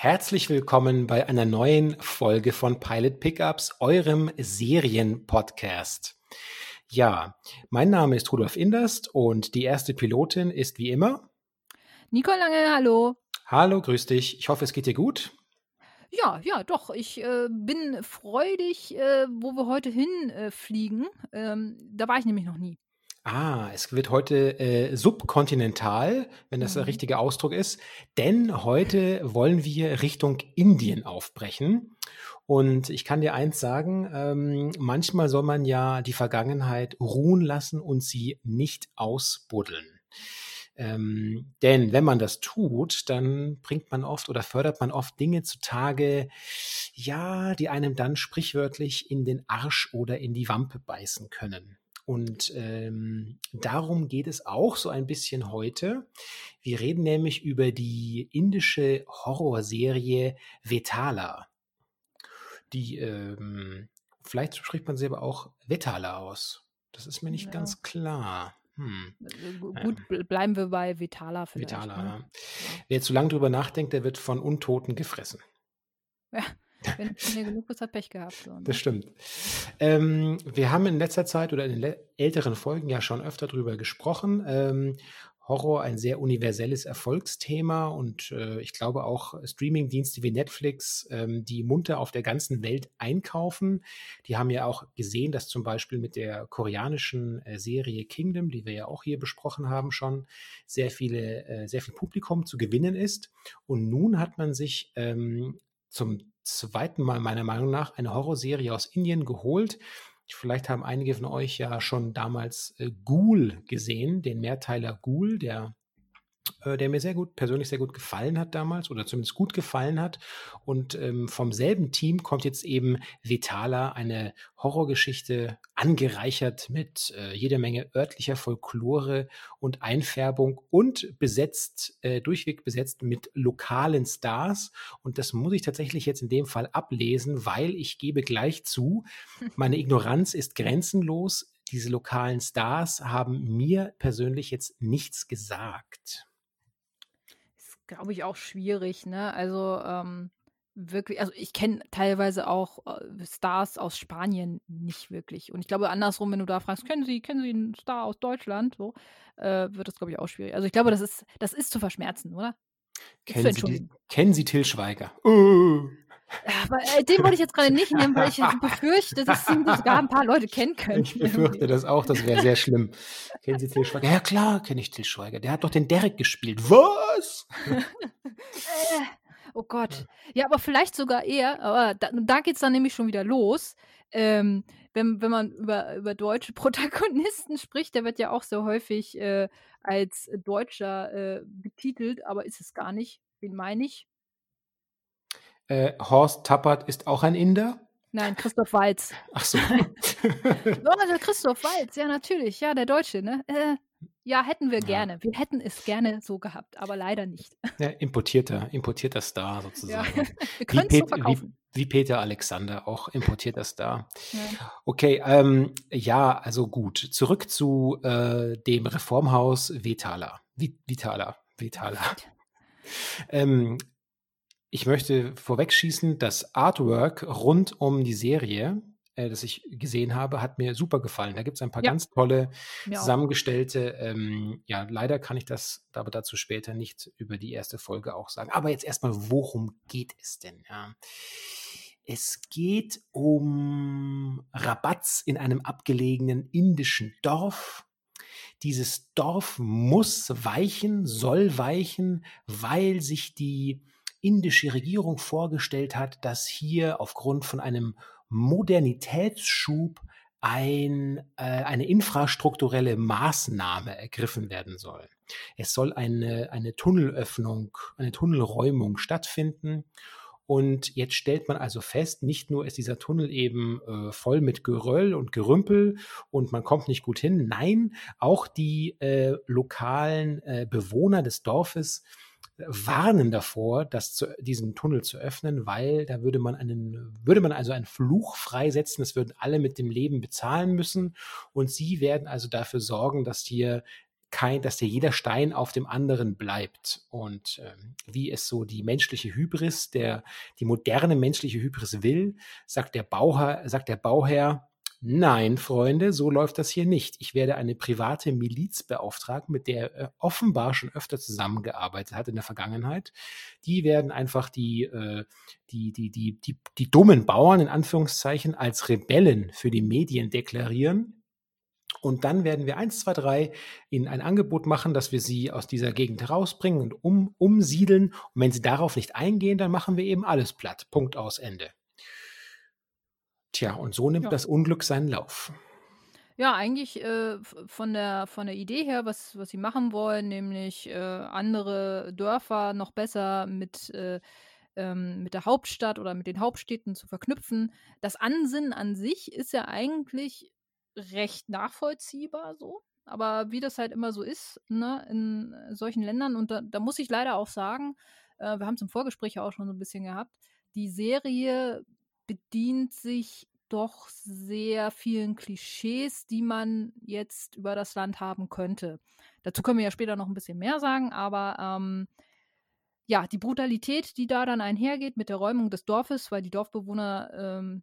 Herzlich willkommen bei einer neuen Folge von Pilot Pickups, eurem Serienpodcast. Ja, mein Name ist Rudolf Inderst und die erste Pilotin ist wie immer Nicole Lange, hallo. Hallo, grüß dich. Ich hoffe, es geht dir gut. Ja, ja, doch. Ich äh, bin freudig, äh, wo wir heute hinfliegen. Äh, ähm, da war ich nämlich noch nie. Ah, es wird heute äh, subkontinental, wenn das mhm. der richtige Ausdruck ist, denn heute wollen wir Richtung Indien aufbrechen. Und ich kann dir eins sagen, ähm, manchmal soll man ja die Vergangenheit ruhen lassen und sie nicht ausbuddeln. Ähm, denn wenn man das tut, dann bringt man oft oder fördert man oft Dinge zutage, ja, die einem dann sprichwörtlich in den Arsch oder in die Wampe beißen können. Und ähm, darum geht es auch so ein bisschen heute. Wir reden nämlich über die indische Horrorserie Vetala. Die, ähm, vielleicht spricht man sie aber auch Vetala aus. Das ist mir nicht ja. ganz klar. Hm. Äh, gut, ja. bleiben wir bei Vitala vielleicht. Vitala, ne? ja. Wer zu lange drüber nachdenkt, der wird von Untoten gefressen. Ja. Wenn er genug ist, hat Pech gehabt. So, ne? Das stimmt. Ähm, wir haben in letzter Zeit oder in älteren Folgen ja schon öfter drüber gesprochen. Ähm, Horror ein sehr universelles Erfolgsthema und äh, ich glaube auch Streamingdienste wie Netflix, ähm, die munter auf der ganzen Welt einkaufen, die haben ja auch gesehen, dass zum Beispiel mit der koreanischen äh, Serie Kingdom, die wir ja auch hier besprochen haben schon, sehr viele, äh, sehr viel Publikum zu gewinnen ist. Und nun hat man sich ähm, zum zweiten Mal meiner Meinung nach eine Horrorserie aus Indien geholt. Vielleicht haben einige von euch ja schon damals äh, Ghoul gesehen, den Mehrteiler Ghoul, der äh, der mir sehr gut, persönlich sehr gut gefallen hat damals oder zumindest gut gefallen hat. Und ähm, vom selben Team kommt jetzt eben Vitala, eine Horrorgeschichte, angereichert mit äh, jeder Menge örtlicher Folklore und Einfärbung und besetzt, äh, durchweg besetzt mit lokalen Stars. Und das muss ich tatsächlich jetzt in dem Fall ablesen, weil ich gebe gleich zu, meine Ignoranz ist grenzenlos. Diese lokalen Stars haben mir persönlich jetzt nichts gesagt glaube ich, auch schwierig, ne? Also, ähm, wirklich, also ich kenne teilweise auch äh, Stars aus Spanien nicht wirklich. Und ich glaube, andersrum, wenn du da fragst, kennen Sie, kennen Sie einen Star aus Deutschland, so, äh, wird das, glaube ich, auch schwierig. Also ich glaube, das ist, das ist zu verschmerzen, oder? Kennen Sie, die, kennen Sie Till Schweiger? Uh. Aber äh, den wollte ich jetzt gerade nicht nehmen, weil ich befürchte, dass sogar ein paar Leute kennen können. Ich befürchte das auch, das wäre sehr schlimm. Kennen Sie Till Schweiger? Ja klar, kenne ich Till Schweiger. Der hat doch den Derek gespielt. Was? äh, oh Gott. Ja, aber vielleicht sogar eher, aber da, da geht es dann nämlich schon wieder los. Ähm, wenn, wenn man über, über deutsche Protagonisten spricht, der wird ja auch so häufig äh, als Deutscher äh, betitelt, aber ist es gar nicht. Wen meine ich? Äh, Horst Tappert ist auch ein Inder? Nein, Christoph Walz. Ach so. der Christoph Walz, ja, natürlich. Ja, der Deutsche, ne? Äh, ja, hätten wir ja. gerne. Wir hätten es gerne so gehabt, aber leider nicht. Ja, importierter, importierter Star sozusagen. Ja. wir können es so verkaufen. Wie, wie, Peter Alexander, auch importierter Star. Ja. Okay, ähm, ja, also gut. Zurück zu äh, dem Reformhaus Vitala. Vitala. Vitala. Ähm, ich möchte vorwegschießen, das Artwork rund um die Serie, äh, das ich gesehen habe, hat mir super gefallen. Da gibt es ein paar ja. ganz tolle zusammengestellte, ähm, ja, leider kann ich das aber dazu später nicht über die erste Folge auch sagen. Aber jetzt erstmal, worum geht es denn? Ja. Es geht um Rabatz in einem abgelegenen indischen Dorf. Dieses Dorf muss weichen, soll weichen, weil sich die indische Regierung vorgestellt hat, dass hier aufgrund von einem Modernitätsschub ein, äh, eine infrastrukturelle Maßnahme ergriffen werden soll. Es soll eine, eine Tunnelöffnung, eine Tunnelräumung stattfinden. Und jetzt stellt man also fest, nicht nur ist dieser Tunnel eben äh, voll mit Geröll und Gerümpel und man kommt nicht gut hin, nein, auch die äh, lokalen äh, Bewohner des Dorfes warnen davor, das zu, diesen Tunnel zu öffnen, weil da würde man einen, würde man also einen Fluch freisetzen, das würden alle mit dem Leben bezahlen müssen und sie werden also dafür sorgen, dass hier kein, dass dir jeder Stein auf dem anderen bleibt. Und ähm, wie es so die menschliche Hybris, der, die moderne menschliche Hybris will, sagt der Bauherr, sagt der Bauherr, Nein, Freunde, so läuft das hier nicht. Ich werde eine private Miliz beauftragen, mit der er offenbar schon öfter zusammengearbeitet hat in der Vergangenheit. Die werden einfach die, äh, die, die, die, die, die dummen Bauern in Anführungszeichen als Rebellen für die Medien deklarieren. Und dann werden wir eins, zwei, drei ihnen ein Angebot machen, dass wir sie aus dieser Gegend herausbringen und um, umsiedeln. Und wenn sie darauf nicht eingehen, dann machen wir eben alles platt. Punkt aus Ende. Tja, und so nimmt Ja. das Unglück seinen Lauf. Ja, eigentlich äh, von, der, von der Idee her, was, was sie machen wollen, nämlich äh, andere Dörfer noch besser mit, äh, ähm, mit der Hauptstadt oder mit den Hauptstädten zu verknüpfen. Das Ansinnen an sich ist ja eigentlich recht nachvollziehbar so. Aber wie das halt immer so ist, ne, in solchen Ländern, und da, da muss ich leider auch sagen, äh, wir haben es im Vorgespräch ja auch schon so ein bisschen gehabt, die Serie bedient sich doch sehr vielen Klischees, die man jetzt über das Land haben könnte. Dazu können wir ja später noch ein bisschen mehr sagen, aber ähm, ja, die Brutalität, die da dann einhergeht mit der Räumung des Dorfes, weil die Dorfbewohner ähm,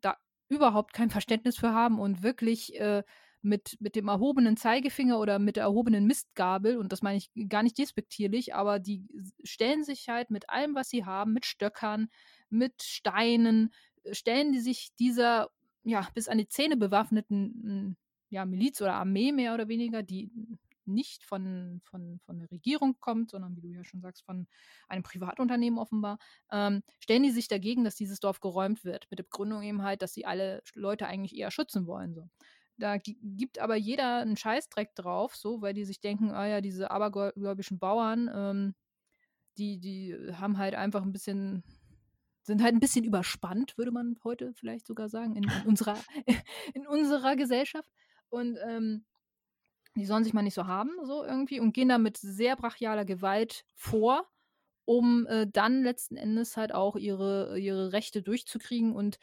da überhaupt kein Verständnis für haben und wirklich äh, mit, mit dem erhobenen Zeigefinger oder mit der erhobenen Mistgabel, und das meine ich gar nicht despektierlich, aber die stellen sich halt mit allem, was sie haben, mit Stöckern, mit Steinen, äh, stellen die sich dieser ja bis an die Zähne bewaffneten ja, Miliz oder Armee mehr oder weniger, die nicht von, von, von der Regierung kommt, sondern wie du ja schon sagst, von einem Privatunternehmen offenbar, ähm, stellen die sich dagegen, dass dieses Dorf geräumt wird, mit der Begründung eben halt, dass sie alle Leute eigentlich eher schützen wollen. So. Da gibt aber jeder einen Scheißdreck drauf, so, weil die sich denken, ah ja, diese abergläubischen Bauern, ähm, die, die haben halt einfach ein bisschen sind halt ein bisschen überspannt, würde man heute vielleicht sogar sagen, in, in unserer, in unserer Gesellschaft. Und ähm, die sollen sich mal nicht so haben, so irgendwie, und gehen da mit sehr brachialer Gewalt vor, um äh, dann letzten Endes halt auch ihre, ihre Rechte durchzukriegen und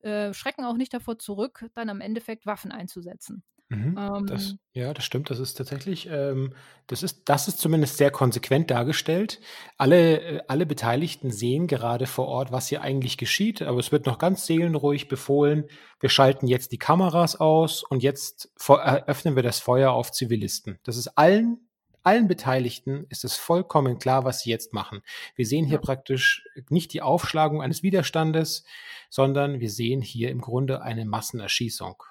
äh, schrecken auch nicht davor zurück, dann am Endeffekt Waffen einzusetzen. Mhm, Ähm, das, ja, das stimmt. Das ist tatsächlich, ähm, das ist, das ist zumindest sehr konsequent dargestellt. Alle, äh, alle Beteiligten sehen gerade vor Ort, was hier eigentlich geschieht, aber es wird noch ganz seelenruhig befohlen. Wir schalten jetzt die Kameras aus und jetzt eröffnen wir das Feuer auf Zivilisten. Das ist allen, allen Beteiligten ist es vollkommen klar, was sie jetzt machen. Wir sehen hier Ja. praktisch nicht die Aufschlagung eines Widerstandes, sondern wir sehen hier im Grunde eine Massenerschießung.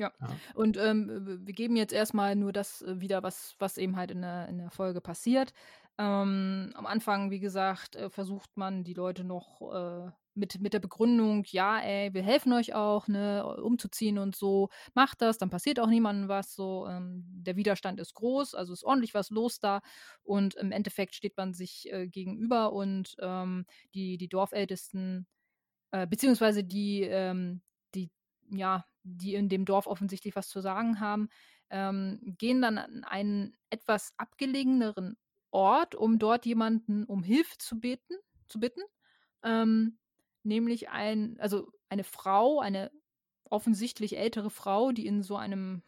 Ja. Ja. Und ähm, wir geben jetzt erstmal nur das äh, wieder, was, was eben halt in der, in der Folge passiert. Ähm, am Anfang, wie gesagt, äh, versucht man die Leute noch äh, mit, mit der Begründung, ja, ey, wir helfen euch auch, ne, umzuziehen und so, macht das, dann passiert auch niemandem was, so, ähm, der Widerstand ist groß, also ist ordentlich was los da und im Endeffekt steht man sich äh, gegenüber und ähm, die, die Dorfältesten, äh, beziehungsweise die, ähm, die, ja, die in dem Dorf offensichtlich was zu sagen haben, ähm, gehen dann an einen etwas abgelegeneren Ort, um dort jemanden um Hilfe zu beten, zu bitten. Ähm, nämlich ein, also eine Frau, eine offensichtlich ältere Frau, die in so einem,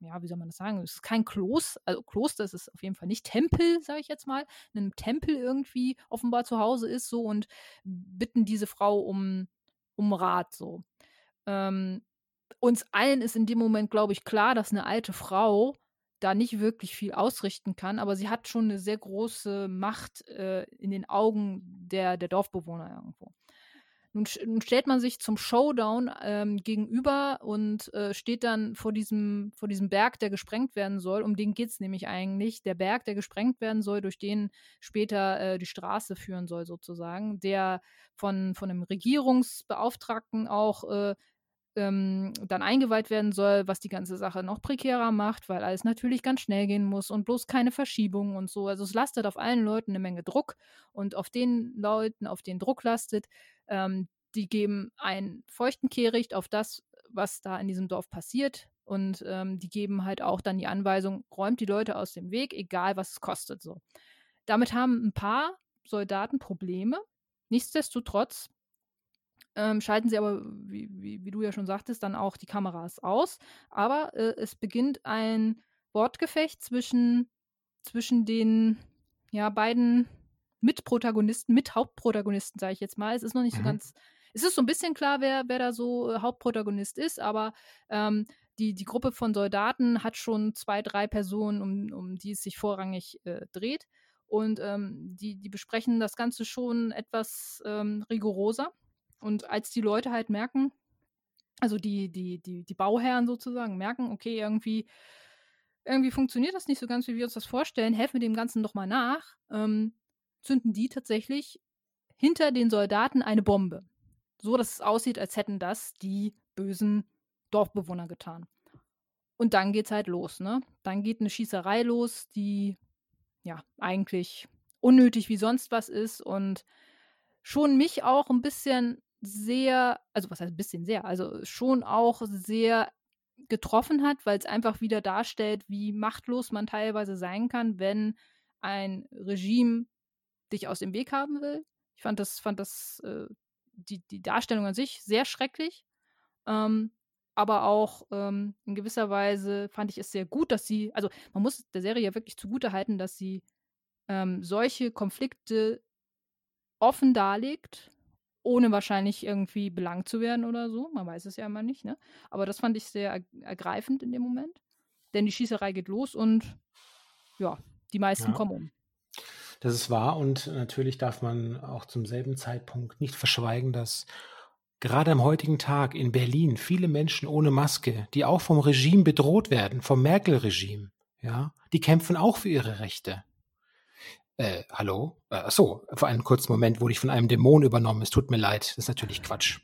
ja, wie soll man das sagen? Es ist kein Kloster, also Kloster, es ist auf jeden Fall nicht Tempel, sage ich jetzt mal, in einem Tempel irgendwie offenbar zu Hause ist so und bitten diese Frau um, um Rat so. Ähm, uns allen ist in dem Moment, glaube ich, klar, dass eine alte Frau da nicht wirklich viel ausrichten kann, aber sie hat schon eine sehr große Macht äh, in den Augen der, der Dorfbewohner irgendwo. Nun, nun stellt man sich zum Showdown ähm, gegenüber und äh, steht dann vor diesem, vor diesem Berg, der gesprengt werden soll. Um den geht es nämlich eigentlich. Der Berg, der gesprengt werden soll, durch den später äh, die Straße führen soll, sozusagen, der von, von einem Regierungsbeauftragten auch äh, ähm, dann eingeweiht werden soll, was die ganze Sache noch prekärer macht, weil alles natürlich ganz schnell gehen muss und bloß keine Verschiebungen und so. Also es lastet auf allen Leuten eine Menge Druck und auf den Leuten, auf den Druck lastet, ähm, die geben einen feuchten Kehricht auf das, was da in diesem Dorf passiert und ähm, die geben halt auch dann die Anweisung, räumt die Leute aus dem Weg, egal was es kostet. So. Damit haben ein paar Soldaten Probleme. Nichtsdestotrotz ähm, schalten sie aber, wie, wie, wie, du ja schon sagtest, dann auch die Kameras aus. Aber äh, es beginnt ein Wortgefecht zwischen, zwischen den ja, beiden Mitprotagonisten, Mithauptprotagonisten, sage ich jetzt mal. Es ist noch nicht mhm. so ganz, es ist so ein bisschen klar, wer, wer da so äh, Hauptprotagonist ist, aber ähm, die, die Gruppe von Soldaten hat schon zwei, drei Personen, um, um die es sich vorrangig äh, dreht. Und ähm, die, die besprechen das Ganze schon etwas ähm, rigoroser. Und als die Leute halt merken, also die, die, die, die Bauherren sozusagen merken, okay, irgendwie, irgendwie funktioniert das nicht so ganz, wie wir uns das vorstellen, helfen wir dem Ganzen doch mal nach, ähm, zünden die tatsächlich hinter den Soldaten eine Bombe. So, dass es aussieht, als hätten das die bösen Dorfbewohner getan. Und dann geht's halt los, ne? Dann geht eine Schießerei los, die ja eigentlich unnötig wie sonst was ist und schon mich auch ein bisschen sehr, also was heißt ein bisschen sehr, also schon auch sehr getroffen hat, weil es einfach wieder darstellt, wie machtlos man teilweise sein kann, wenn ein Regime dich aus dem Weg haben will. Ich fand das, fand das, äh, die, die Darstellung an sich sehr schrecklich. Ähm, aber auch ähm, in gewisser Weise fand ich es sehr gut, dass sie, also man muss der Serie ja wirklich zugute halten, dass sie ähm, solche Konflikte offen darlegt, ohne wahrscheinlich irgendwie belangt zu werden oder so. Man weiß es ja immer nicht, ne? Aber das fand ich sehr ergreifend in dem Moment. Denn die Schießerei geht los und ja, die meisten ja. kommen um. Das ist wahr und natürlich darf man auch zum selben Zeitpunkt nicht verschweigen, dass gerade am heutigen Tag in Berlin viele Menschen ohne Maske, die auch vom Regime bedroht werden, vom Merkel-Regime, ja, die kämpfen auch für ihre Rechte. Äh, hallo? Äh, so, für einen kurzen Moment wurde ich von einem Dämon übernommen. Es tut mir leid. Das ist natürlich Quatsch.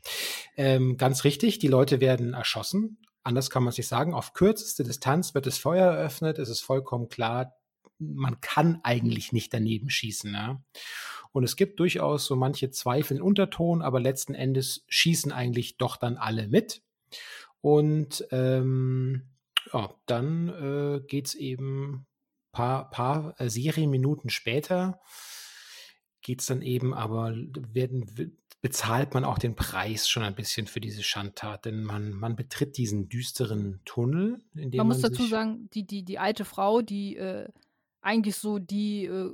Ähm, ganz richtig, die Leute werden erschossen. Anders kann man sich sagen. Auf kürzeste Distanz wird das Feuer eröffnet. Es ist vollkommen klar, man kann eigentlich nicht daneben schießen. Ja? Und es gibt durchaus so manche Zweifel in Unterton, aber letzten Endes schießen eigentlich doch dann alle mit. Und ähm, ja, dann äh, geht es eben paar, paar äh, Serienminuten später geht es dann eben, aber werden, bezahlt man auch den Preis schon ein bisschen für diese Schandtat, denn man, man betritt diesen düsteren Tunnel. In dem man, man muss dazu sagen, die, die, die alte Frau, die äh, eigentlich so die äh,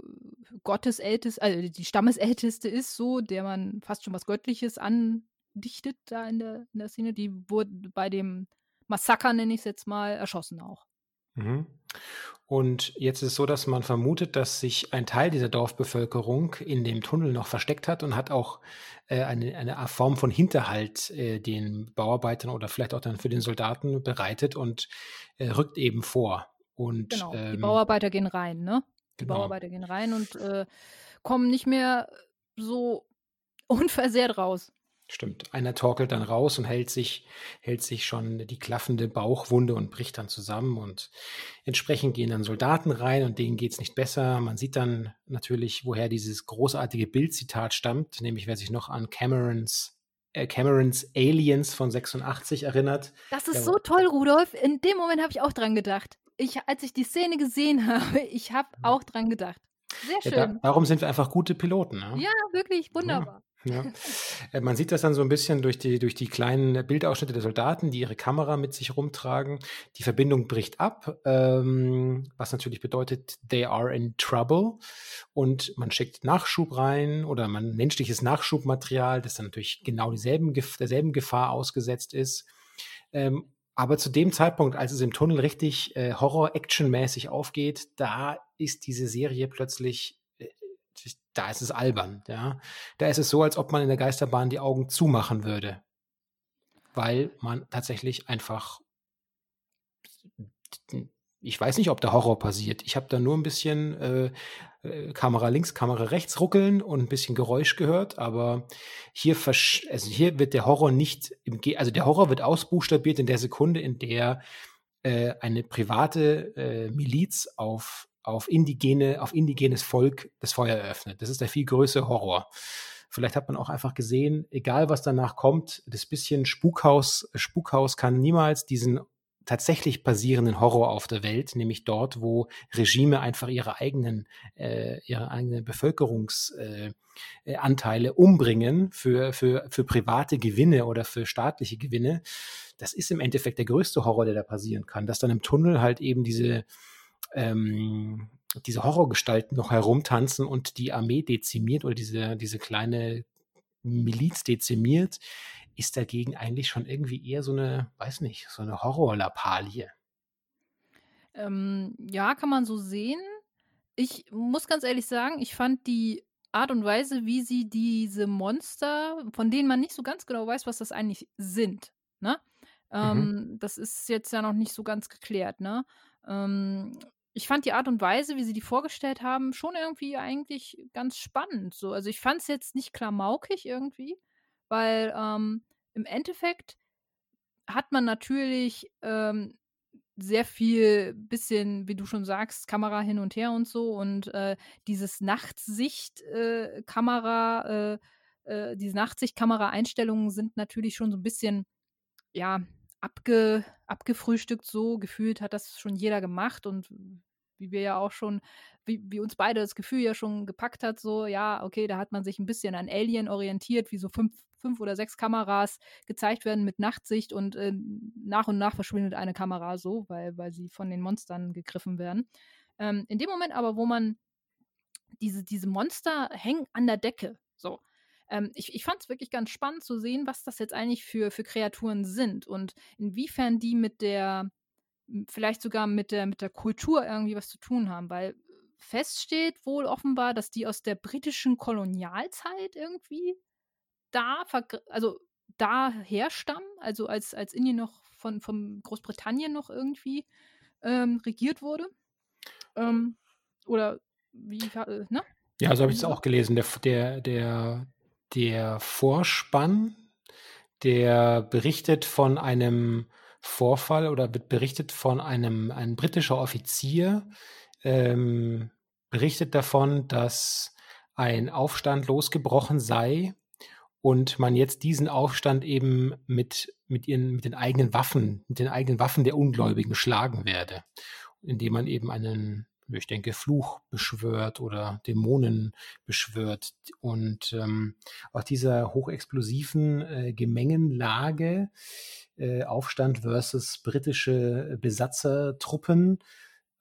Gottesälteste, also die Stammesälteste ist, so, der man fast schon was Göttliches andichtet da in der, in der Szene, die wurde bei dem Massaker, nenne ich es jetzt mal, erschossen auch. Mhm. Und jetzt ist es so, dass man vermutet, dass sich ein Teil dieser Dorfbevölkerung in dem Tunnel noch versteckt hat und hat auch äh, eine, eine Form von Hinterhalt äh, den Bauarbeitern oder vielleicht auch dann für den Soldaten bereitet und äh, rückt eben vor. Und, genau, ähm, die Bauarbeiter gehen rein, ne? Die genau. Bauarbeiter gehen rein und äh, kommen nicht mehr so unversehrt raus. Stimmt. Einer torkelt dann raus und hält sich, hält sich schon die klaffende Bauchwunde und bricht dann zusammen. Und entsprechend gehen dann Soldaten rein und denen geht es nicht besser. Man sieht dann natürlich, woher dieses großartige Bildzitat stammt, nämlich wer sich noch an Camerons, äh, Camerons Aliens von 86 erinnert. Das ist so toll, Rudolf. In dem Moment habe ich auch dran gedacht. Ich, als ich die Szene gesehen habe, ich habe mhm. auch dran gedacht. Sehr schön. Ja, da, darum sind wir einfach gute Piloten. Ne? Ja, wirklich wunderbar. Ja. Äh, man sieht das dann so ein bisschen durch die, durch die kleinen Bildausschnitte der Soldaten, die ihre Kamera mit sich rumtragen. Die Verbindung bricht ab, ähm, was natürlich bedeutet, they are in trouble. Und man schickt Nachschub rein oder man menschliches Nachschubmaterial, das dann natürlich genau dieselben, derselben Gefahr ausgesetzt ist. Ähm, aber zu dem Zeitpunkt, als es im Tunnel richtig äh, Horror-Action-mäßig aufgeht, da ist diese Serie plötzlich da ist es albern, ja. Da ist es so, als ob man in der Geisterbahn die Augen zumachen würde. Weil man tatsächlich einfach ich weiß nicht, ob der Horror passiert. Ich habe da nur ein bisschen äh, äh, Kamera links, Kamera rechts ruckeln und ein bisschen Geräusch gehört, aber hier, also hier wird der Horror nicht, im Ge also der Horror wird ausbuchstabiert in der Sekunde, in der äh, eine private äh, Miliz auf auf indigene, auf indigenes Volk das Feuer eröffnet. Das ist der viel größere Horror. Vielleicht hat man auch einfach gesehen, egal was danach kommt, das bisschen Spukhaus, Spukhaus kann niemals diesen tatsächlich basierenden Horror auf der Welt, nämlich dort, wo Regime einfach ihre eigenen, äh, ihre eigenen Bevölkerungsanteile äh, äh umbringen für, für, für private Gewinne oder für staatliche Gewinne. das ist im Endeffekt der größte Horror, der da passieren kann, dass dann im Tunnel halt eben diese, ähm, diese Horrorgestalten noch herumtanzen und die Armee dezimiert oder diese, diese kleine Miliz dezimiert, ist dagegen eigentlich schon irgendwie eher so eine, weiß nicht, so eine Horrorlappalie. Ähm, ja, kann man so sehen. Ich muss ganz ehrlich sagen, ich fand die Art und Weise, wie sie diese Monster, von denen man nicht so ganz genau weiß, was das eigentlich sind, ne? Mhm. Ähm, das ist jetzt ja noch nicht so ganz geklärt, ne? Ähm, ich fand die Art und Weise, wie sie die vorgestellt haben, schon irgendwie eigentlich ganz spannend. So. Also ich fand es jetzt nicht klamaukig irgendwie, weil ähm, im Endeffekt hat man natürlich ähm, sehr viel, bisschen, wie du schon sagst, Kamera hin und her und so und äh, dieses Nachtsicht-Kamera, äh, äh, diese Nachtsicht-Kamera-Einstellungen sind natürlich schon so ein bisschen, ja, abge, abgefrühstückt so. Gefühlt hat das schon jeder gemacht und wie wir ja auch schon, wie, wie uns beide das Gefühl ja schon gepackt hat, so, ja, okay, da hat man sich ein bisschen an Alien orientiert, wie so fünf, fünf oder sechs Kameras gezeigt werden mit Nachtsicht und äh, nach und nach verschwindet eine Kamera so, weil, weil sie von den Monstern gegriffen werden. Ähm, in dem Moment aber, wo man diese, diese Monster hängen an der Decke, so. Ähm, ich ich fand es wirklich ganz spannend zu sehen, was das jetzt eigentlich für, für Kreaturen sind und inwiefern die mit der, vielleicht sogar mit der, mit der Kultur irgendwie was zu tun haben, weil feststeht wohl offenbar, dass die aus der britischen Kolonialzeit irgendwie da, also da herstammen, also als, als Indien noch von, von Großbritannien noch irgendwie ähm, regiert wurde. Ähm, oder wie, äh, ne? Ja, so habe ich es auch gelesen. Der, der, der, der Vorspann, der berichtet von einem Vorfall oder wird berichtet von einem, ein britischer Offizier, ähm, berichtet davon, dass ein Aufstand losgebrochen sei und man jetzt diesen Aufstand eben mit, mit, ihren, mit den eigenen Waffen, mit den eigenen Waffen der Ungläubigen schlagen werde, indem man eben einen ich denke, Fluch beschwört oder Dämonen beschwört. Und ähm, aus dieser hochexplosiven äh, Gemengenlage, äh, Aufstand versus britische Besatzertruppen,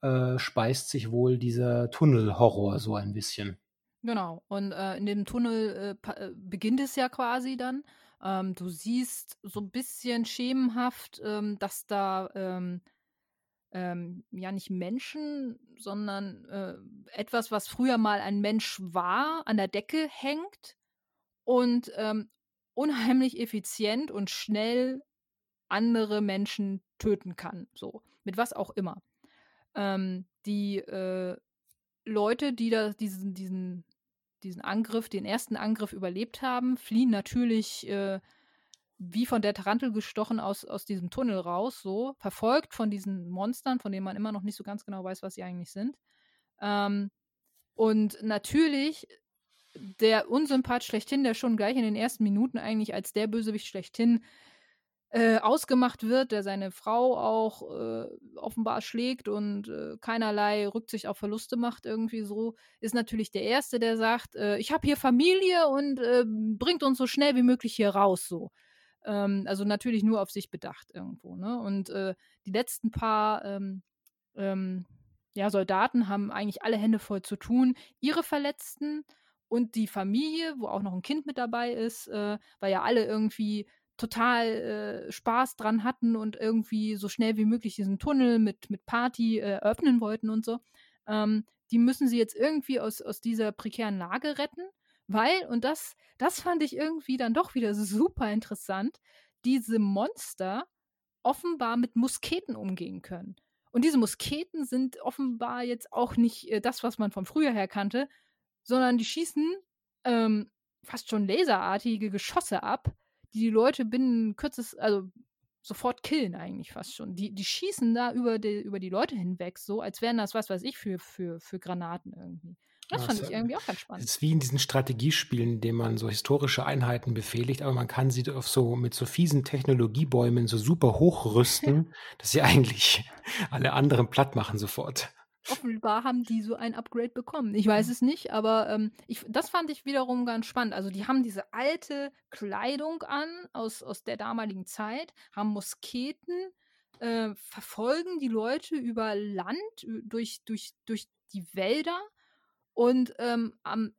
äh, speist sich wohl dieser Tunnelhorror so ein bisschen. Genau, und äh, in dem Tunnel äh, äh, beginnt es ja quasi dann. Ähm, du siehst so ein bisschen schemenhaft, ähm, dass da ähm, ähm, ja nicht Menschen, sondern etwas, was früher mal ein Mensch war, an der Decke hängt und ähm, unheimlich effizient und schnell andere Menschen töten kann. So, mit was auch immer. Ähm, die äh, Leute, die da diesen, diesen, diesen Angriff, den ersten Angriff überlebt haben, fliehen natürlich äh, wie von der Tarantel gestochen aus, aus diesem Tunnel raus, so, verfolgt von diesen Monstern, von denen man immer noch nicht so ganz genau weiß, was sie eigentlich sind. Ähm, und natürlich der Unsympath schlechthin, der schon gleich in den ersten Minuten eigentlich als der Bösewicht schlechthin äh, ausgemacht wird, der seine Frau auch äh, offenbar schlägt und äh, keinerlei Rücksicht auf Verluste macht, irgendwie so, ist natürlich der Erste, der sagt, äh, ich habe hier Familie und äh, bringt uns so schnell wie möglich hier raus, so. Ähm, also natürlich nur auf sich bedacht irgendwo. Ne? Und äh, die letzten paar ähm, ähm, ja, Soldaten haben eigentlich alle Hände voll zu tun. Ihre Verletzten und die Familie, wo auch noch ein Kind mit dabei ist, äh, weil ja alle irgendwie total äh, Spaß dran hatten und irgendwie so schnell wie möglich diesen Tunnel mit, mit Party äh, öffnen wollten und so. Ähm, die müssen sie jetzt irgendwie aus, aus dieser prekären Lage retten weil, und das, das fand ich irgendwie dann doch wieder super interessant, diese Monster offenbar mit Musketen umgehen können. Und diese Musketen sind offenbar jetzt auch nicht äh, das, was man von früher her kannte, sondern die schießen ähm, fast schon laserartige Geschosse ab, die die Leute binnen kürzes, also sofort killen eigentlich fast schon. Die, die schießen da über die, über die Leute hinweg, so als wären das, was weiß ich, für, für, für Granaten irgendwie. Das fand ich irgendwie auch ganz spannend. Es ist wie in diesen Strategiespielen, in denen man so historische Einheiten befehligt, aber man kann sie auf so mit so fiesen Technologiebäumen so super hochrüsten, dass sie eigentlich alle anderen platt machen sofort. Offenbar haben die so ein Upgrade bekommen. Ich weiß es nicht, aber ähm, ich, das fand ich wiederum ganz spannend. Also die haben diese alte Kleidung an aus, aus der damaligen Zeit, haben Musketen, äh, verfolgen die Leute über Land, durch, durch, durch die Wälder und ähm, am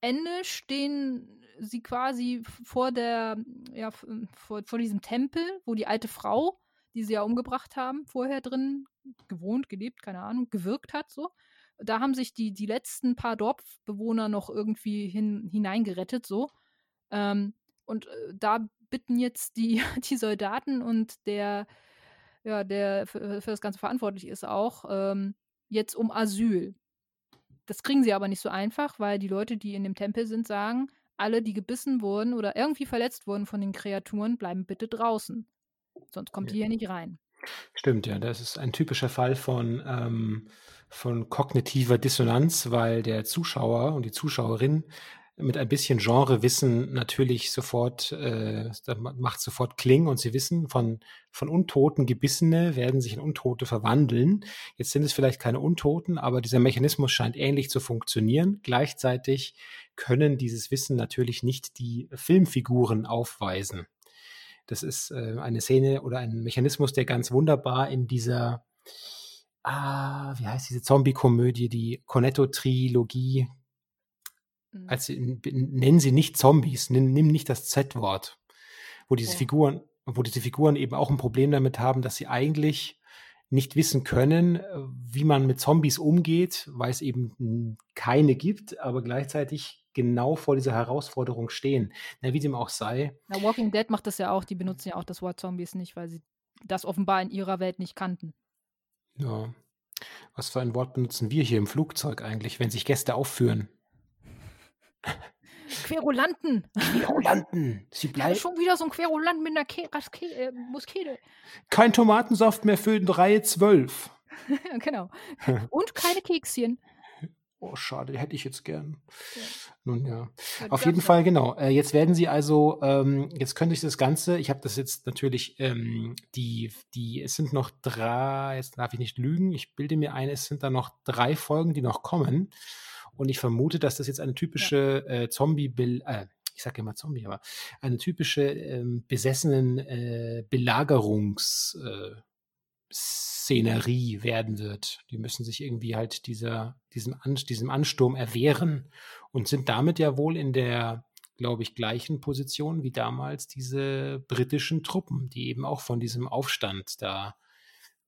Ende stehen sie quasi vor der, ja, vor, vor diesem Tempel, wo die alte Frau, die sie ja umgebracht haben, vorher drin gewohnt, gelebt, keine Ahnung, gewirkt hat, so. Da haben sich die, die letzten paar Dorfbewohner noch irgendwie hin, hineingerettet, so. Ähm, und äh, da bitten jetzt die, die Soldaten und der, ja, der für, für das Ganze verantwortlich ist auch, ähm, jetzt um Asyl. Das kriegen sie aber nicht so einfach, weil die Leute, die in dem Tempel sind, sagen, alle, die gebissen wurden oder irgendwie verletzt wurden von den Kreaturen, bleiben bitte draußen. Sonst kommt ihr hier nicht rein. Stimmt, ja. Das ist ein typischer Fall von, ähm, von kognitiver Dissonanz, weil der Zuschauer und die Zuschauerin mit ein bisschen Genrewissen natürlich sofort, äh, macht sofort Kling und sie wissen, von, von Untoten Gebissene werden sich in Untote verwandeln. Jetzt sind es vielleicht keine Untoten, aber dieser Mechanismus scheint ähnlich zu funktionieren. Gleichzeitig können dieses Wissen natürlich nicht die Filmfiguren aufweisen. Das ist äh, eine Szene oder ein Mechanismus, der ganz wunderbar in dieser, ah, wie heißt diese Zombie-Komödie, die Cornetto-Trilogie Mhm. als nennen sie nicht Zombies, nimm, nimm nicht das Z-Wort, wo diese ja. Figuren, wo diese Figuren eben auch ein Problem damit haben, dass sie eigentlich nicht wissen können, äh, wie man mit Zombies umgeht, weil es eben keine gibt, aber gleichzeitig genau vor dieser Herausforderung stehen. Na, wie dem auch sei. Na, Walking Dead macht das ja auch, die benutzen ja auch das Wort Zombies nicht, weil sie das offenbar in ihrer Welt nicht kannten. Ja. Was für ein Wort benutzen wir hier im Flugzeug eigentlich, wenn sich Gäste aufführen? Querulanten. Querulanten. Sie bleiben. Schon wieder so ein Querulant mit einer Ke Raske äh, Muskete. Kein Tomatensaft mehr für Reihe 12. genau. Und keine Kekschen. Oh, schade, hätte ich jetzt gern. Ja. Nun ja. ja Auf jeden Fall, genau. Äh, jetzt werden sie also, ähm, jetzt könnte ich das Ganze, ich habe das jetzt natürlich, ähm, die, die, es sind noch drei, jetzt darf ich nicht lügen, ich bilde mir ein, es sind da noch drei Folgen, die noch kommen. Und ich vermute, dass das jetzt eine typische äh, Zombie, äh, ich sage immer Zombie, aber eine typische ähm, besessenen äh, Belagerungsszenerie äh, werden wird. Die müssen sich irgendwie halt dieser, diesem, An diesem Ansturm erwehren und sind damit ja wohl in der, glaube ich, gleichen Position wie damals diese britischen Truppen, die eben auch von diesem Aufstand da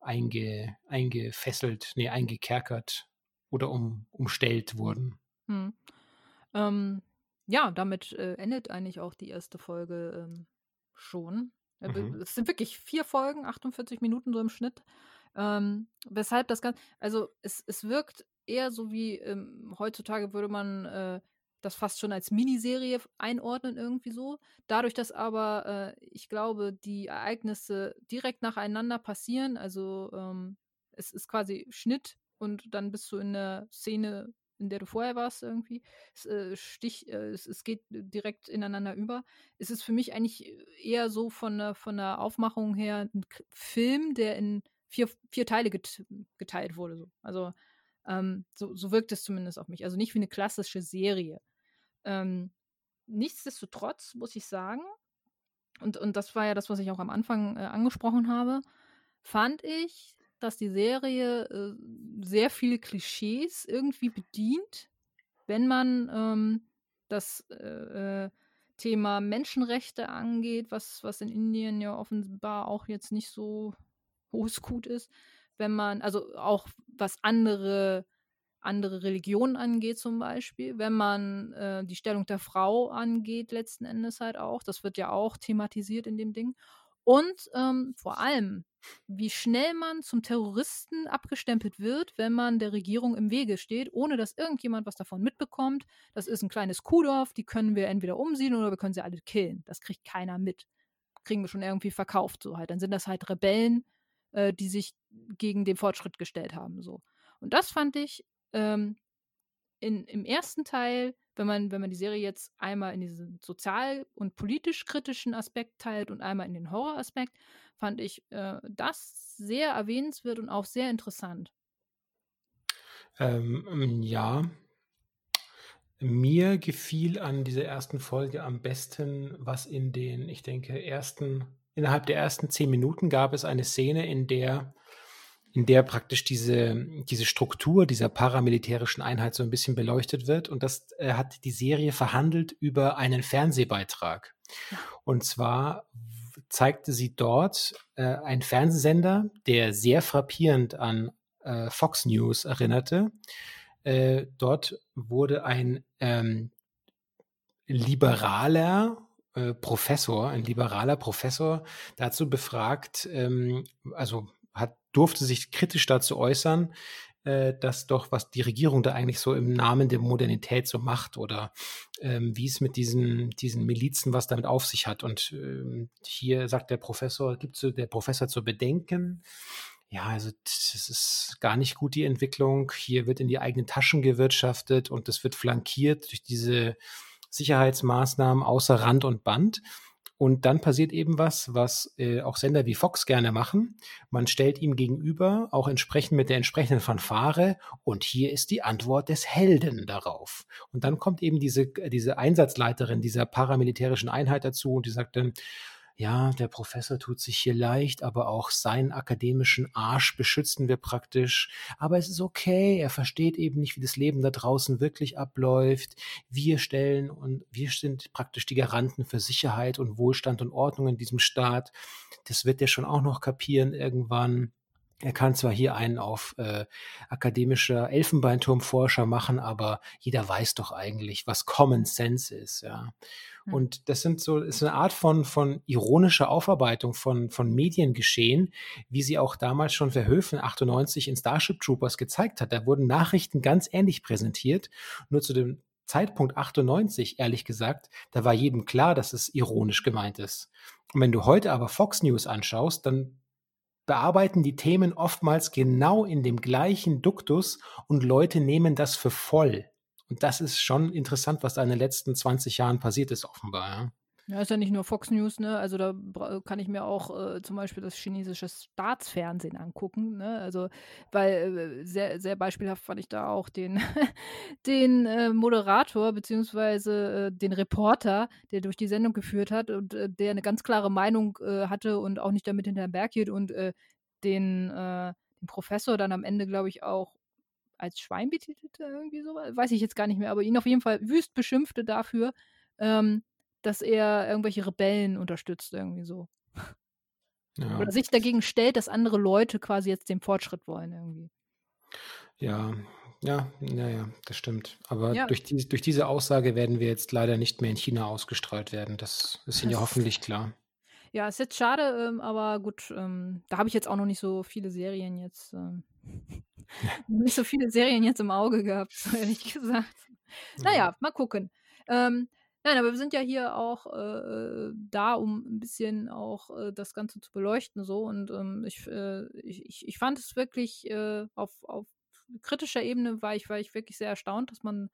einge, eingefesselt, nee, eingekerkert oder um, umstellt wurden. Hm. Ähm, ja, damit äh, endet eigentlich auch die erste Folge ähm, schon. Äh, mhm. Es sind wirklich vier Folgen, 48 Minuten so im Schnitt. Ähm, weshalb das Ganze, also es, es wirkt eher so wie ähm, heutzutage würde man äh, das fast schon als Miniserie einordnen, irgendwie so. Dadurch, dass aber, äh, ich glaube, die Ereignisse direkt nacheinander passieren, also ähm, es ist quasi Schnitt und dann bist du in der Szene, in der du vorher warst irgendwie. Es, äh, Stich, äh, es, es, geht direkt ineinander über. Es ist für mich eigentlich eher so von der, von der Aufmachung her ein Film, der in vier, vier Teile get, geteilt wurde. So. Also ähm, so, so wirkt es zumindest auf mich. Also nicht wie eine klassische Serie. Ähm, nichtsdestotrotz muss ich sagen, und, und das war ja das, was ich auch am Anfang äh, angesprochen habe, fand ich dass die Serie äh, sehr viele Klischees irgendwie bedient, wenn man ähm, das äh, äh, Thema Menschenrechte angeht, was, was in Indien ja offenbar auch jetzt nicht so hohes Gut ist. Wenn man, also auch was andere, andere Religionen angeht, zum Beispiel, wenn man äh, die Stellung der Frau angeht, letzten Endes halt auch, das wird ja auch thematisiert in dem Ding. Und ähm, vor allem, wie schnell man zum Terroristen abgestempelt wird, wenn man der Regierung im Wege steht, ohne dass irgendjemand was davon mitbekommt. Das ist ein kleines Kuhdorf, die können wir entweder umsiedeln oder wir können sie alle killen. Das kriegt keiner mit. Kriegen wir schon irgendwie verkauft, so halt. Dann sind das halt Rebellen, äh, die sich gegen den Fortschritt gestellt haben, so. Und das fand ich ähm, in, im ersten Teil wenn man, wenn man die Serie jetzt einmal in diesen sozial- und politisch kritischen Aspekt teilt und einmal in den Horroraspekt, fand ich äh, das sehr erwähnenswert und auch sehr interessant. Ähm, ja, mir gefiel an dieser ersten Folge am besten, was in den, ich denke, ersten, innerhalb der ersten zehn Minuten gab es eine Szene, in der, in der praktisch diese, diese Struktur dieser paramilitärischen Einheit so ein bisschen beleuchtet wird. Und das äh, hat die Serie verhandelt über einen Fernsehbeitrag. Und zwar zeigte sie dort äh, einen Fernsehsender, der sehr frappierend an äh, Fox News erinnerte. Äh, dort wurde ein ähm, liberaler äh, Professor, ein liberaler Professor dazu befragt, ähm, also hat, durfte sich kritisch dazu äußern, äh, dass doch, was die Regierung da eigentlich so im Namen der Modernität so macht oder ähm, wie es mit diesen, diesen Milizen, was damit auf sich hat. Und ähm, hier sagt der Professor, gibt der Professor zu bedenken, ja, also das ist gar nicht gut, die Entwicklung. Hier wird in die eigenen Taschen gewirtschaftet und das wird flankiert durch diese Sicherheitsmaßnahmen außer Rand und Band. Und dann passiert eben was, was äh, auch Sender wie Fox gerne machen. Man stellt ihm gegenüber, auch entsprechend mit der entsprechenden Fanfare, und hier ist die Antwort des Helden darauf. Und dann kommt eben diese, diese Einsatzleiterin dieser paramilitärischen Einheit dazu und die sagt dann, ja, der Professor tut sich hier leicht, aber auch seinen akademischen Arsch beschützen wir praktisch. Aber es ist okay, er versteht eben nicht, wie das Leben da draußen wirklich abläuft. Wir stellen und wir sind praktisch die Garanten für Sicherheit und Wohlstand und Ordnung in diesem Staat. Das wird er schon auch noch kapieren irgendwann. Er kann zwar hier einen auf äh, akademischer Elfenbeinturmforscher machen, aber jeder weiß doch eigentlich, was Common Sense ist, ja. Hm. Und das sind so, ist eine Art von, von ironischer Aufarbeitung von, von Mediengeschehen, wie sie auch damals schon Verhöfen 98 in Starship Troopers gezeigt hat. Da wurden Nachrichten ganz ähnlich präsentiert. Nur zu dem Zeitpunkt 98, ehrlich gesagt, da war jedem klar, dass es ironisch gemeint ist. Und wenn du heute aber Fox News anschaust, dann bearbeiten die Themen oftmals genau in dem gleichen Duktus und Leute nehmen das für voll. Und das ist schon interessant, was da in den letzten 20 Jahren passiert ist, offenbar. Ja. Ja, ist ja nicht nur Fox News, ne? Also da kann ich mir auch äh, zum Beispiel das chinesische Staatsfernsehen angucken, ne? Also, weil äh, sehr, sehr beispielhaft fand ich da auch den, den äh, Moderator beziehungsweise äh, den Reporter, der durch die Sendung geführt hat und äh, der eine ganz klare Meinung äh, hatte und auch nicht damit hinterm Berg geht und den, den Professor dann am Ende, glaube ich, auch als Schwein betitelte, irgendwie so, weiß ich jetzt gar nicht mehr, aber ihn auf jeden Fall wüst beschimpfte dafür, ähm, dass er irgendwelche Rebellen unterstützt, irgendwie so. Ja. Oder sich dagegen stellt, dass andere Leute quasi jetzt den Fortschritt wollen, irgendwie. Ja, ja, ja, ja, das stimmt. Aber ja. durch, die, durch diese Aussage werden wir jetzt leider nicht mehr in China ausgestrahlt werden. Das ist Ihnen ja hoffentlich klar. Ja, ist jetzt schade, ähm, aber gut, ähm, da habe ich jetzt auch noch nicht so viele Serien jetzt. Ähm, nicht so viele Serien jetzt im Auge gehabt, ehrlich gesagt. Naja, mal gucken. Ähm, nein, aber wir sind ja hier auch äh, da, um ein bisschen auch äh, das Ganze zu beleuchten. so Und ähm, ich, äh, ich, ich fand es wirklich äh, auf, auf kritischer Ebene war ich, war ich wirklich sehr erstaunt, dass man,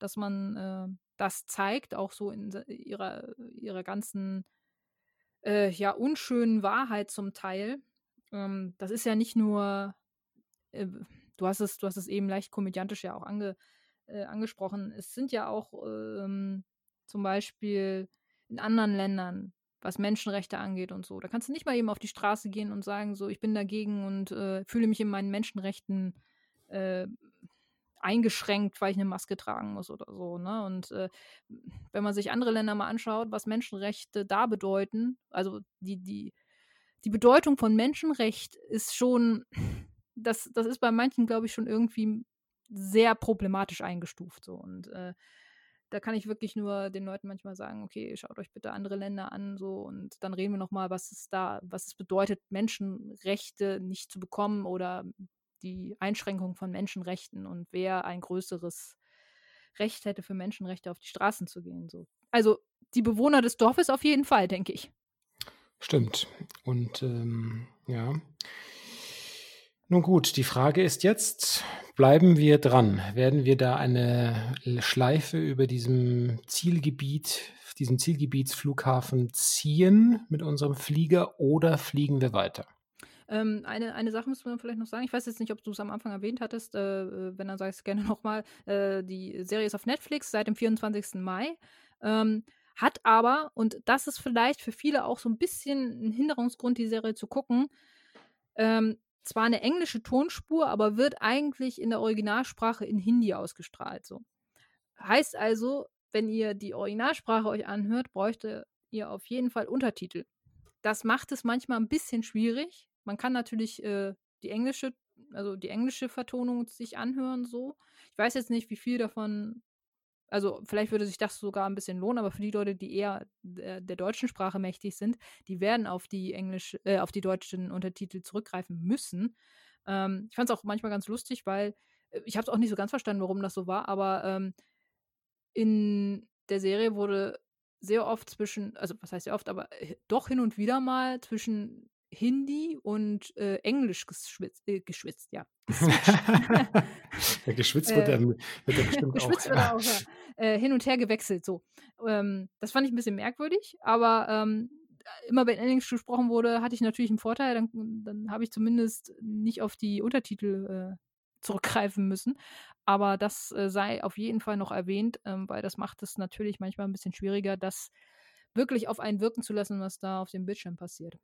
dass man äh, das zeigt, auch so in ihrer, ihrer ganzen äh, ja, unschönen Wahrheit zum Teil. Ähm, das ist ja nicht nur du hast es, du hast es eben leicht komödiantisch ja auch ange, angesprochen. Es sind ja auch ähm, zum Beispiel in anderen Ländern, was Menschenrechte angeht und so. Da kannst du nicht mal eben auf die Straße gehen und sagen, so, ich bin dagegen und äh, fühle mich in meinen Menschenrechten äh, eingeschränkt, weil ich eine Maske tragen muss oder so. Ne? Und äh, wenn man sich andere Länder mal anschaut, was Menschenrechte da bedeuten, also die, die, die Bedeutung von Menschenrecht ist schon das, das ist bei manchen, glaube ich, schon irgendwie sehr problematisch eingestuft. So. Und äh, da kann ich wirklich nur den Leuten manchmal sagen, okay, schaut euch bitte andere Länder an, so und dann reden wir nochmal, was es da, was es bedeutet, Menschenrechte nicht zu bekommen oder die Einschränkung von Menschenrechten und wer ein größeres Recht hätte für Menschenrechte auf die Straßen zu gehen. So. Also die Bewohner des Dorfes auf jeden Fall, denke ich. Stimmt. Und ähm, ja. Nun gut, die Frage ist jetzt, bleiben wir dran? Werden wir da eine Schleife über diesem Zielgebiet, diesem Zielgebietsflughafen ziehen mit unserem Flieger oder fliegen wir weiter? Ähm, eine, eine Sache müssen wir vielleicht noch sagen. Ich weiß jetzt nicht, ob du es am Anfang erwähnt hattest. Äh, äh wenn, dann sag ich es gerne nochmal. Äh, die Serie ist auf Netflix seit dem 24. Mai. Ähm, hat aber, und das ist vielleicht für viele auch so ein bisschen ein Hinderungsgrund, die Serie zu gucken, ähm, zwar eine englische Tonspur, aber wird eigentlich in der Originalsprache in Hindi ausgestrahlt. So. Heißt also, wenn ihr die Originalsprache euch anhört, bräuchte ihr auf jeden Fall Untertitel. Das macht es manchmal ein bisschen schwierig. Man kann natürlich äh, die englische, also die englische Vertonung sich anhören, so. Ich weiß jetzt nicht, wie viel davon, also vielleicht würde sich das sogar ein bisschen lohnen, aber für die Leute, die eher der, der deutschen Sprache mächtig sind, die werden auf die englisch, äh, auf die deutschen Untertitel zurückgreifen müssen. Ähm, ich fand es auch manchmal ganz lustig, weil äh, ich habe es auch nicht so ganz verstanden, warum das so war, aber ähm, in der Serie wurde sehr oft zwischen, also was heißt sehr oft, aber äh, doch hin und wieder mal zwischen Hindi und äh, Englisch geschwitzt, äh, geschwitzt ja. ja geschwitzt wird, ähm, wird er bestimmt geschwitzt auch. Wird er auch ja. äh, hin und her gewechselt, so. Ähm, das fand ich ein bisschen merkwürdig, aber ähm, immer wenn Englisch gesprochen wurde, hatte ich natürlich einen Vorteil, dann, dann habe ich zumindest nicht auf die Untertitel äh, zurückgreifen müssen. Aber das äh, sei auf jeden Fall noch erwähnt, ähm, weil das macht es natürlich manchmal ein bisschen schwieriger, das wirklich auf einen wirken zu lassen, was da auf dem Bildschirm passiert.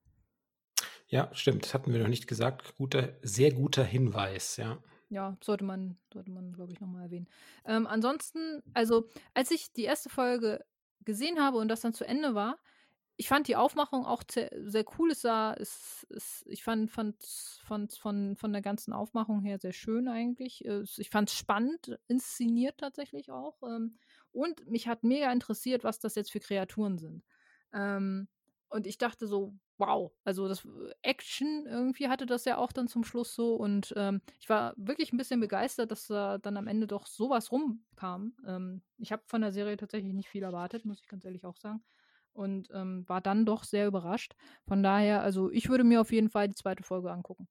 Ja, stimmt. Das hatten wir noch nicht gesagt. Guter, sehr guter Hinweis, ja. Ja, sollte man, sollte man, glaube ich, nochmal erwähnen. Ähm, ansonsten, also, als ich die erste Folge gesehen habe und das dann zu Ende war, ich fand die Aufmachung auch sehr, cool. Es sah, es, es, ich fand, fand, fand von, von der ganzen Aufmachung her sehr schön eigentlich. Ich fand es spannend inszeniert tatsächlich auch. Ähm, und mich hat mega interessiert, was das jetzt für Kreaturen sind. Ähm, und ich dachte so, wow, also das Action irgendwie hatte das ja auch dann zum Schluss so. Und ähm, ich war wirklich ein bisschen begeistert, dass da dann am Ende doch sowas rumkam. ich habe von der Serie tatsächlich nicht viel erwartet, muss ich ganz ehrlich auch sagen und ähm, war dann doch sehr überrascht. Von daher, also ich würde mir auf jeden Fall die zweite Folge angucken.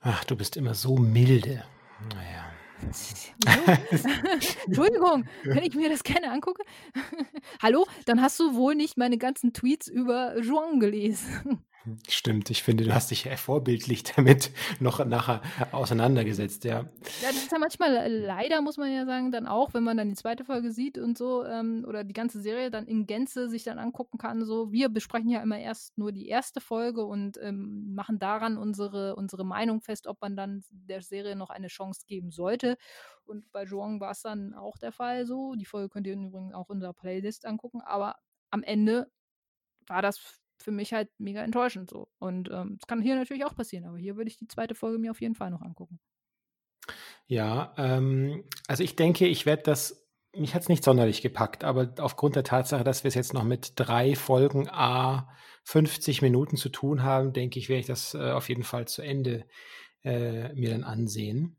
Ach, du bist immer so milde. Naja. Entschuldigung, wenn ich mir das gerne angucke. Hallo, dann hast du wohl nicht meine ganzen Tweets über Juan gelesen. Stimmt, ich finde, du hast dich vorbildlich damit noch nachher auseinandergesetzt, ja. Ja, das ist ja manchmal leider, muss man ja sagen, dann auch, wenn man dann die zweite Folge sieht und so, ähm, oder die ganze Serie dann in Gänze sich dann angucken kann. So, wir besprechen ja immer erst nur die erste Folge und ähm, machen daran unsere, unsere Meinung fest, ob man dann der Serie noch eine Chance geben sollte. Und bei Joang war es dann auch der Fall so. Die Folge könnt ihr übrigens auch in unserer Playlist angucken, aber am Ende war das für mich halt mega enttäuschend so. Und ähm, das kann hier natürlich auch passieren, aber hier würde ich die zweite Folge mir auf jeden Fall noch angucken. Ja, ähm, also ich denke, ich werde das, mich hat es nicht sonderlich gepackt, aber aufgrund der Tatsache, dass wir es jetzt noch mit drei Folgen A 50 Minuten zu tun haben, denke ich, werde ich das äh, auf jeden Fall zu Ende äh, mir dann ansehen.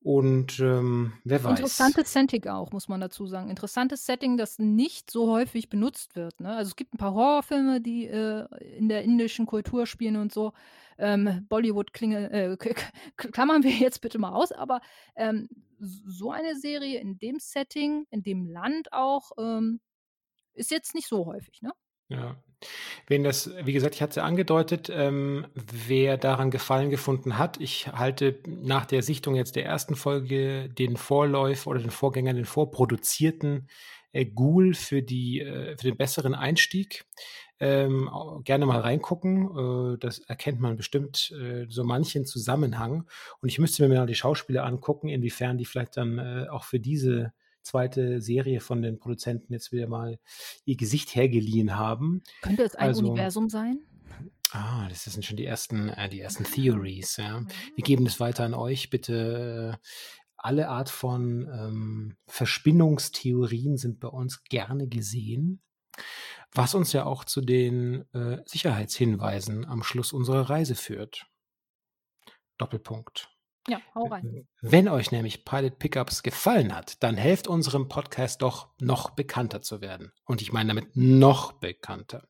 Und ähm, wer weiß. Interessantes Setting auch, muss man dazu sagen. Interessantes Setting, das nicht so häufig benutzt wird. Ne? Also es gibt ein paar Horrorfilme, die äh, in der indischen Kultur spielen und so. Ähm, Bollywood klinge, äh, klammern wir jetzt bitte mal aus, aber ähm, so eine Serie in dem Setting, in dem Land auch, ähm, ist jetzt nicht so häufig, ne? Ja. Wen das, wie gesagt, ich hatte es ja angedeutet, ähm, wer daran Gefallen gefunden hat, ich halte nach der Sichtung jetzt der ersten Folge den Vorläufer oder den Vorgänger, den vorproduzierten äh, Ghoul für, die, äh, für den besseren Einstieg. Ähm, gerne mal reingucken. Äh, das erkennt man bestimmt äh, so manchen Zusammenhang. Und ich müsste mir mal die Schauspieler angucken, inwiefern die vielleicht dann äh, auch für diese zweite Serie von den Produzenten jetzt wieder mal ihr Gesicht hergeliehen haben. Könnte es ein also, Universum sein? Ah, das sind schon die ersten, äh, die ersten Theories, ja. Wir geben das weiter an euch. Bitte äh, alle Art von ähm, Verspinnungstheorien sind bei uns gerne gesehen. Was uns ja auch zu den äh, Sicherheitshinweisen am Schluss unserer Reise führt. Doppelpunkt. Ja, hau rein. Wenn euch nämlich Pilot Pickups gefallen hat, dann helft unserem Podcast doch, noch bekannter zu werden. Und ich meine damit noch bekannter.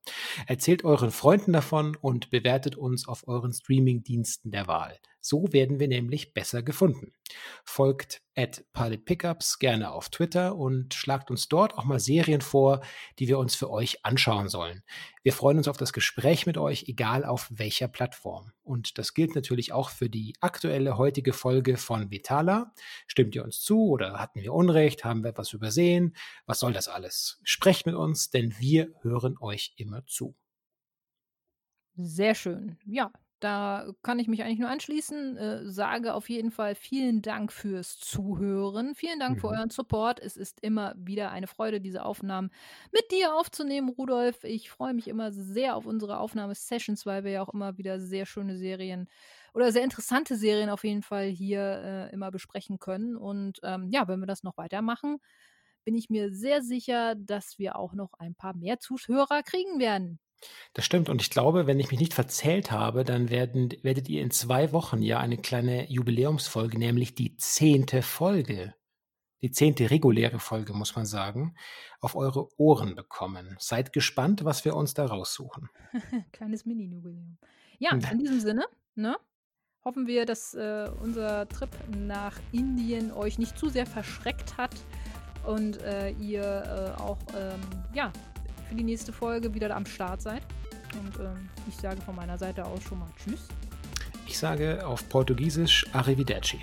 Erzählt euren Freunden davon und bewertet uns auf euren Streaming-Diensten der Wahl. So werden wir nämlich besser gefunden. Folgt at Pickups gerne auf Twitter und schlagt uns dort auch mal Serien vor, die wir uns für euch anschauen sollen. Wir freuen uns auf das Gespräch mit euch, egal auf welcher Plattform. Und das gilt natürlich auch für die aktuelle heutige Folge von Vitala. Stimmt ihr uns zu oder hatten wir Unrecht? Haben wir etwas übersehen? Was soll das alles? Sprecht mit uns, denn wir hören euch immer zu. Sehr schön. Ja, da kann ich mich eigentlich nur anschließen. Äh, sage auf jeden Fall vielen Dank fürs Zuhören. Vielen Dank mhm. für euren Support. Es ist immer wieder eine Freude, diese Aufnahmen mit dir aufzunehmen, Rudolf. Ich freue mich immer sehr auf unsere Aufnahmesessions, weil wir ja auch immer wieder sehr schöne Serien oder sehr interessante Serien auf jeden Fall hier äh, immer besprechen können. Und ähm, ja, wenn wir das noch weitermachen, bin ich mir sehr sicher, dass wir auch noch ein paar mehr Zuhörer kriegen werden. Das stimmt. Und ich glaube, wenn ich mich nicht verzählt habe, dann werden, werdet ihr in zwei Wochen ja eine kleine Jubiläumsfolge, nämlich die zehnte Folge, die zehnte reguläre Folge, muss man sagen, auf eure Ohren bekommen. Seid gespannt, was wir uns da raussuchen. Kleines Mini-Jubiläum. Ja, in diesem Sinne, ne? Hoffen wir, dass äh, unser Trip nach Indien euch nicht zu sehr verschreckt hat und äh, ihr äh, auch ähm, ja, für die nächste Folge wieder am Start seid. Und ähm, ich sage von meiner Seite aus schon mal Tschüss. Ich sage auf Portugiesisch Arrivederci.